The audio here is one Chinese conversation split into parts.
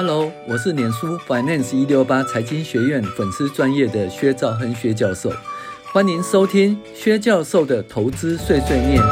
Hello，我是脸书 Finance 一六八财经学院粉丝专业的薛兆亨薛教授，欢迎收听薛教授的投资碎碎念。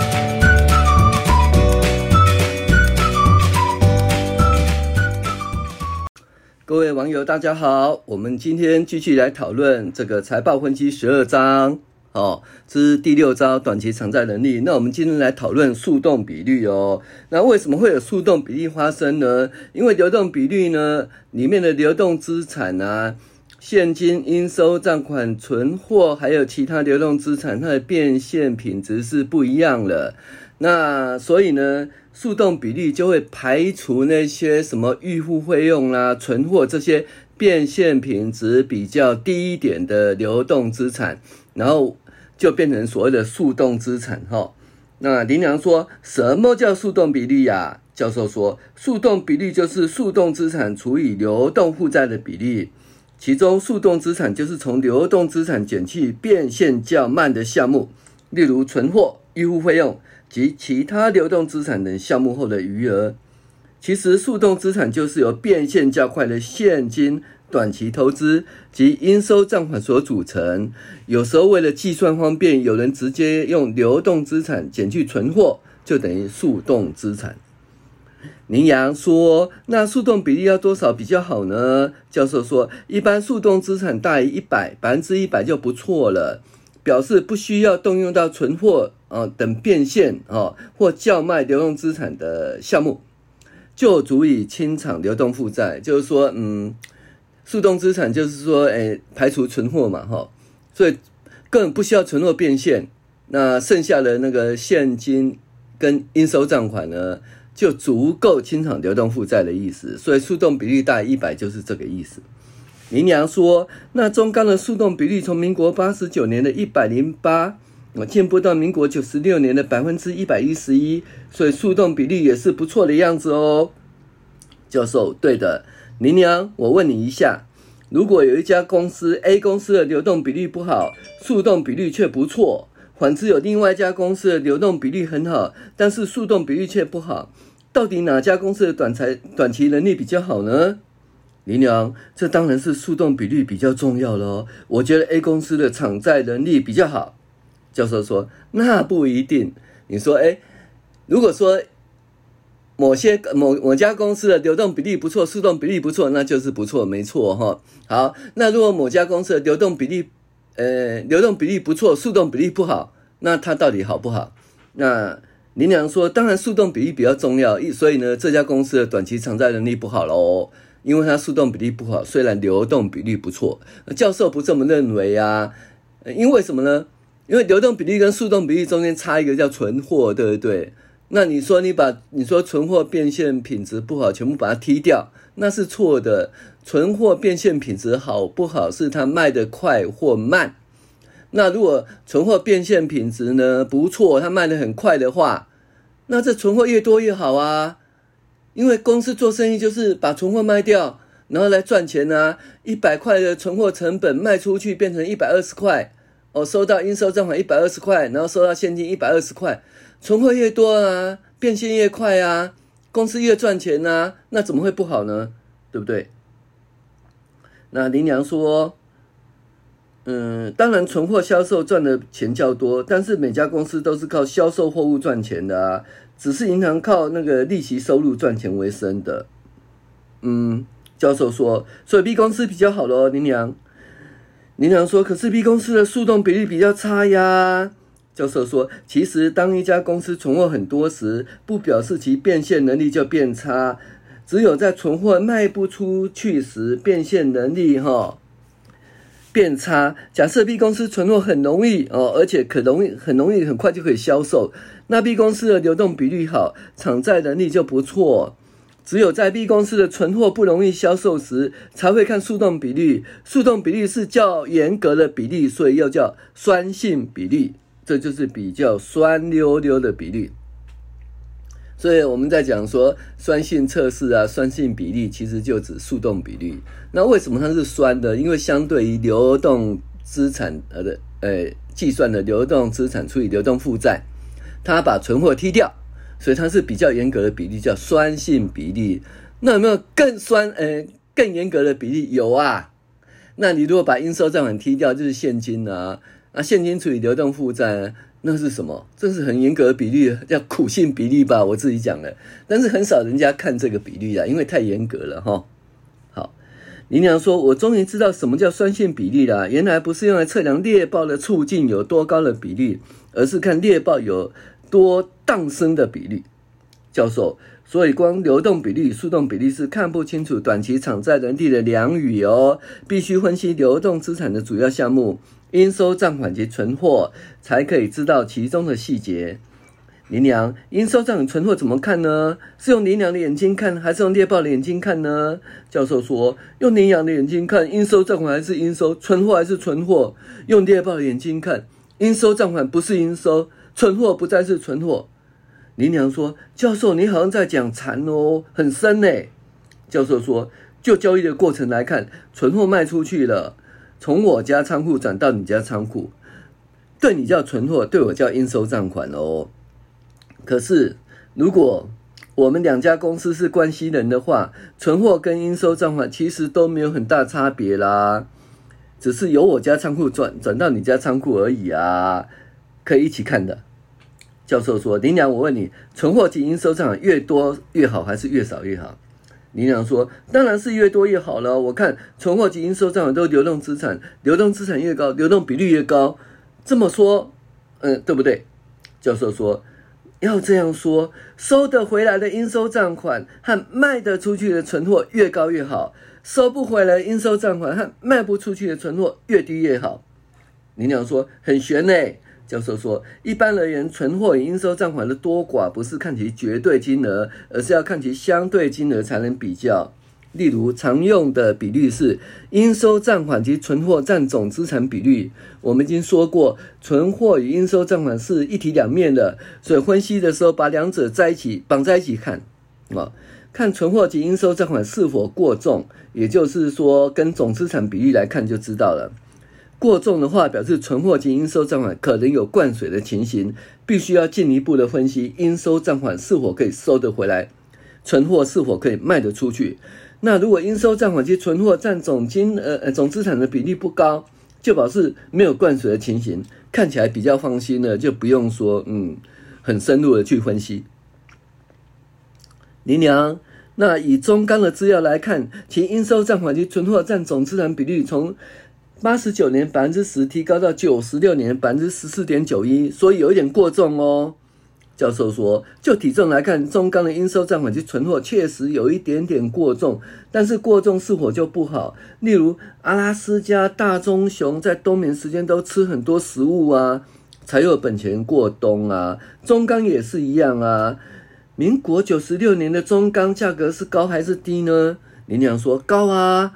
各位网友，大家好，我们今天继续来讨论这个财报分析十二章。哦，这是第六招短期偿债能力。那我们今天来讨论速动比率哦。那为什么会有速动比率发生呢？因为流动比率呢，里面的流动资产啊，现金、应收账款、存货，还有其他流动资产，它的变现品质是不一样的。那所以呢，速动比率就会排除那些什么预付费用啦、存货这些变现品质比较低一点的流动资产，然后。就变成所谓的速动资产哈。那林良说，什么叫速动比率呀？教授说，速动比率就是速动资产除以流动负债的比例，其中速动资产就是从流动资产减去变现较慢的项目，例如存货、预付费用及其他流动资产等项目后的余额。其实速动资产就是由变现较快的现金。短期投资及应收账款所组成，有时候为了计算方便，有人直接用流动资产减去存货，就等于速动资产。林阳说：“那速动比例要多少比较好呢？”教授说：“一般速动资产大于一百，百分之一百就不错了，表示不需要动用到存货啊等变现啊或叫卖流动资产的项目，就足以清偿流动负债。”就是说，嗯。速动资产就是说，诶，排除存货嘛，哈，所以更不需要存货变现，那剩下的那个现金跟应收账款呢，就足够清偿流动负债的意思。所以速动比率大于一百就是这个意思。林良说，那中钢的速动比率从民国八十九年的一百零八，我进步到民国九十六年的百分之一百一十一，所以速动比例也是不错的样子哦。教授，对的。林娘，我问你一下，如果有一家公司 A 公司的流动比率不好，速动比率却不错；反之，有另外一家公司的流动比率很好，但是速动比率却不好，到底哪家公司的短财短期能力比较好呢？林娘，这当然是速动比率比较重要咯。我觉得 A 公司的偿债能力比较好。教授说，那不一定。你说，诶，如果说。某些某某家公司的流动比例不错，速动比例不错，那就是不错，没错哈。好，那如果某家公司的流动比例，呃，流动比例不错，速动比例不好，那它到底好不好？那林良说，当然速动比例比较重要，所以呢，这家公司的短期偿债能力不好喽，因为它速动比例不好，虽然流动比例不错。教授不这么认为啊，因为什么呢？因为流动比例跟速动比例中间差一个叫存货，对不对？那你说你把你说存货变现品质不好，全部把它踢掉，那是错的。存货变现品质好不好，是它卖得快或慢。那如果存货变现品质呢不错，它卖得很快的话，那这存货越多越好啊。因为公司做生意就是把存货卖掉，然后来赚钱啊。一百块的存货成本卖出去变成一百二十块，哦，收到应收账款一百二十块，然后收到现金一百二十块。存货越多啊，变现越快啊，公司越赚钱啊，那怎么会不好呢？对不对？那林良说，嗯，当然存货销售赚的钱较多，但是每家公司都是靠销售货物赚钱的啊，只是银行靠那个利息收入赚钱为生的。嗯，教授说，所以 B 公司比较好咯，林良。林良说，可是 B 公司的速动比率比较差呀。教授说，其实当一家公司存货很多时，不表示其变现能力就变差，只有在存货卖不出去时，变现能力哈变差。假设 B 公司存货很容易哦，而且可容易很容易很快就可以销售，那 B 公司的流动比率好，偿债能力就不错。只有在 B 公司的存货不容易销售时，才会看速动比率。速动比率是较严格的比例，所以又叫酸性比率。这就是比较酸溜溜的比例，所以我们在讲说酸性测试啊，酸性比例其实就指速动比率。那为什么它是酸的？因为相对于流动资产呃的呃计算的流动资产除以流动负债，它把存货踢掉，所以它是比较严格的比例，叫酸性比例。那有没有更酸呃更严格的比例？有啊。那你如果把应收账款踢掉，就是现金啊。啊，现金除以流动负债，那是什么？这是很严格的比例，叫苦性比例吧？我自己讲的，但是很少人家看这个比例啊，因为太严格了哈。好，林娘说：“我终于知道什么叫酸性比例了。原来不是用来测量猎豹的促进有多高的比例，而是看猎豹有多荡生的比例。”教授，所以光流动比率、速动比率是看不清楚短期偿债能力的良语哦，必须分析流动资产的主要项目。应收账款及存货，才可以知道其中的细节。林娘，应收账款、存货怎么看呢？是用林娘的眼睛看，还是用猎豹的眼睛看呢？教授说，用林娘的眼睛看，应收账款还是应收，存货还是存货。用猎豹的眼睛看，应收账款不是应收，存货不再是存货。林娘说，教授，你好像在讲禅哦，很深呢。教授说，就交易的过程来看，存货卖出去了。从我家仓库转到你家仓库，对你叫存货，对我叫应收账款哦。可是，如果我们两家公司是关系人的话，存货跟应收账款其实都没有很大差别啦，只是由我家仓库转转到你家仓库而已啊，可以一起看的。教授说：“林娘，我问你，存货及应收账越多越好，还是越少越好？”林娘说：“当然是越多越好了。我看存货及应收账款都流动资产，流动资产越高，流动比率越高。这么说，嗯，对不对？”教授说：“要这样说，收得回来的应收账款和卖得出去的存货越高越好，收不回来的应收账款和卖不出去的存货越低越好。”林娘说：“很玄呢。”教授说：“一般而言，存货与应收账款的多寡不是看其绝对金额，而是要看其相对金额才能比较。例如，常用的比率是应收账款及存货占总资产比率。我们已经说过，存货与应收账款是一体两面的，所以分析的时候把两者在一起绑在一起看啊，看存货及应收账款是否过重，也就是说，跟总资产比例来看就知道了。”过重的话，表示存货及应收账款可能有灌水的情形，必须要进一步的分析应收账款是否可以收得回来，存货是否可以卖得出去。那如果应收账款及存货占总金呃呃总资产的比例不高，就表示没有灌水的情形，看起来比较放心了，就不用说嗯很深入的去分析。林娘，那以中钢的资料来看，其应收账款及存货占总资产比率从八十九年百分之十提高到九十六年百分之十四点九一，所以有一点过重哦。教授说，就体重来看，中钢的应收账款及存货确实有一点点过重，但是过重是否就不好？例如阿拉斯加大棕熊在冬眠时间都吃很多食物啊，才有本钱过冬啊。中钢也是一样啊。民国九十六年的中钢价格是高还是低呢？林娘说高啊。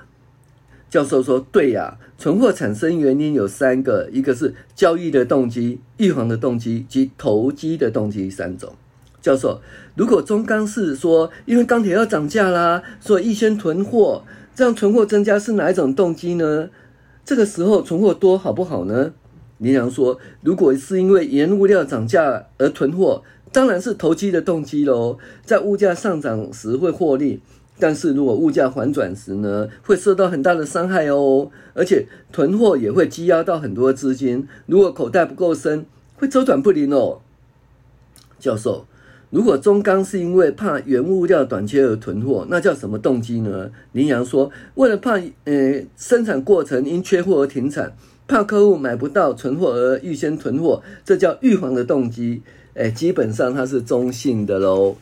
教授说：“对呀，存货产生原因有三个，一个是交易的动机、预防的动机及投机的动机三种。”教授，如果中钢是说因为钢铁要涨价啦，所以预先囤货，这样存货增加是哪一种动机呢？这个时候存货多好不好呢？林娘说：“如果是因为原物料涨价而囤货，当然是投机的动机喽，在物价上涨时会获利。”但是如果物价反转时呢，会受到很大的伤害哦，而且囤货也会积压到很多资金，如果口袋不够深，会周转不灵哦。教授，如果中钢是因为怕原物料短缺而囤货，那叫什么动机呢？林阳说，为了怕呃生产过程因缺货而停产，怕客户买不到存货而预先囤货，这叫预防的动机。哎，基本上它是中性的喽。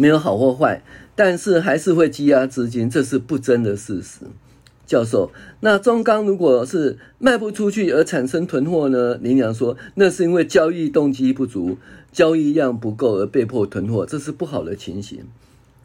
没有好或坏，但是还是会积压资金，这是不争的事实。教授，那中钢如果是卖不出去而产生囤货呢？林阳说，那是因为交易动机不足，交易量不够而被迫囤货，这是不好的情形。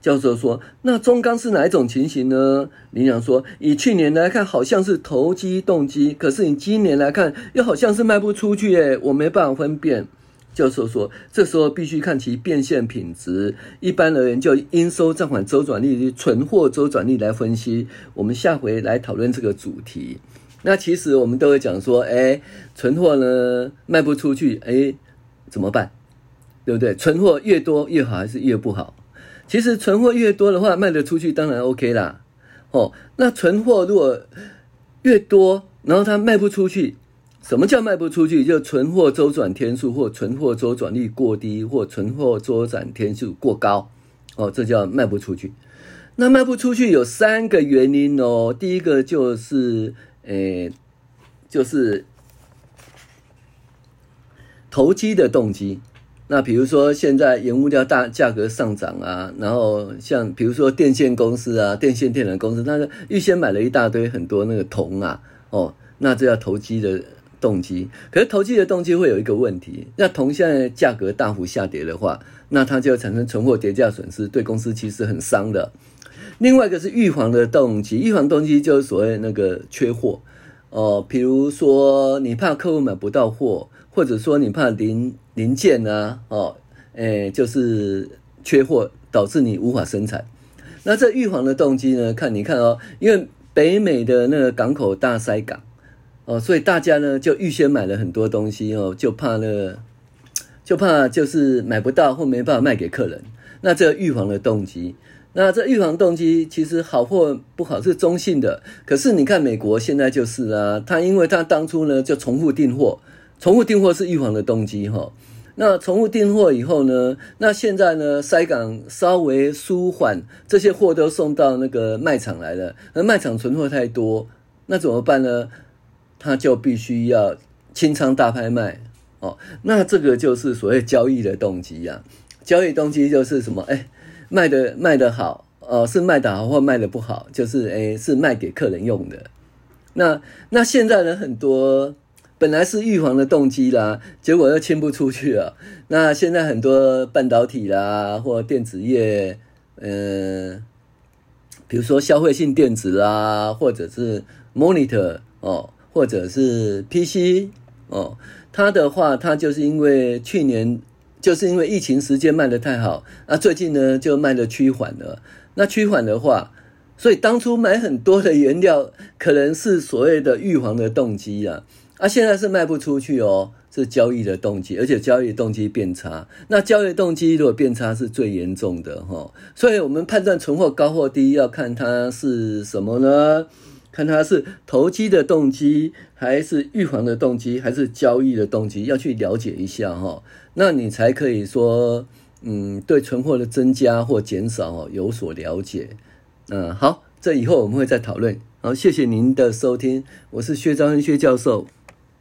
教授说，那中钢是哪一种情形呢？林阳说，以去年来看，好像是投机动机，可是你今年来看，又好像是卖不出去，诶，我没办法分辨。教授说：“这时候必须看其变现品质。一般而言，就应收账款周转率及存货周转率来分析。我们下回来讨论这个主题。那其实我们都会讲说，哎，存货呢卖不出去，哎，怎么办？对不对？存货越多越好还是越不好？其实存货越多的话，卖得出去当然 OK 啦。哦，那存货如果越多，然后它卖不出去，什么叫卖不出去？就存货周转天数或存货周转率过低，或存货周转天数过高，哦，这叫卖不出去。那卖不出去有三个原因哦。第一个就是，诶，就是投机的动机。那比如说现在原物料大价格上涨啊，然后像比如说电线公司啊、电线电缆公司，那个预先买了一大堆很多那个铜啊，哦，那这叫投机的动机。可是投机的动机会有一个问题，那铜现在价格大幅下跌的话，那它就产生存货跌价损失，对公司其实很伤的。另外一个是预防的动机，预防动机就是所谓那个缺货哦，比如说你怕客户买不到货，或者说你怕零零件啊，哦，诶，就是缺货导致你无法生产。那这预防的动机呢？看你看哦，因为北美的那个港口大塞港哦，所以大家呢就预先买了很多东西哦，就怕那个，就怕就是买不到或没办法卖给客人。那这预防的动机。那这预防动机其实好或不好是中性的，可是你看美国现在就是啊，他因为他当初呢就重复订货，重复订货是预防的动机哈。那重复订货以后呢，那现在呢塞港稍微舒缓，这些货都送到那个卖场来了，那卖场存货太多，那怎么办呢？他就必须要清仓大拍卖哦。那这个就是所谓交易的动机呀，交易动机就是什么？哎。卖的卖的好，呃，是卖的好或卖的不好，就是诶，是卖给客人用的。那那现在呢，很多本来是预防的动机啦，结果又清不出去了。那现在很多半导体啦，或电子业，嗯、呃，比如说消费性电子啦，或者是 monitor 哦，或者是 PC 哦，它的话，它就是因为去年。就是因为疫情时间卖得太好，那最近呢就卖得趋缓了。那趋缓的话，所以当初买很多的原料，可能是所谓的预防的动机啊。啊，现在是卖不出去哦，是交易的动机，而且交易动机变差。那交易动机如果变差，是最严重的哈。所以我们判断存货高或低，要看它是什么呢？看他是投机的动机，还是预防的动机，还是交易的动机，要去了解一下哈。那你才可以说，嗯，对存货的增加或减少有所了解。嗯，好，这以后我们会再讨论。好，谢谢您的收听，我是薛兆恩薛教授。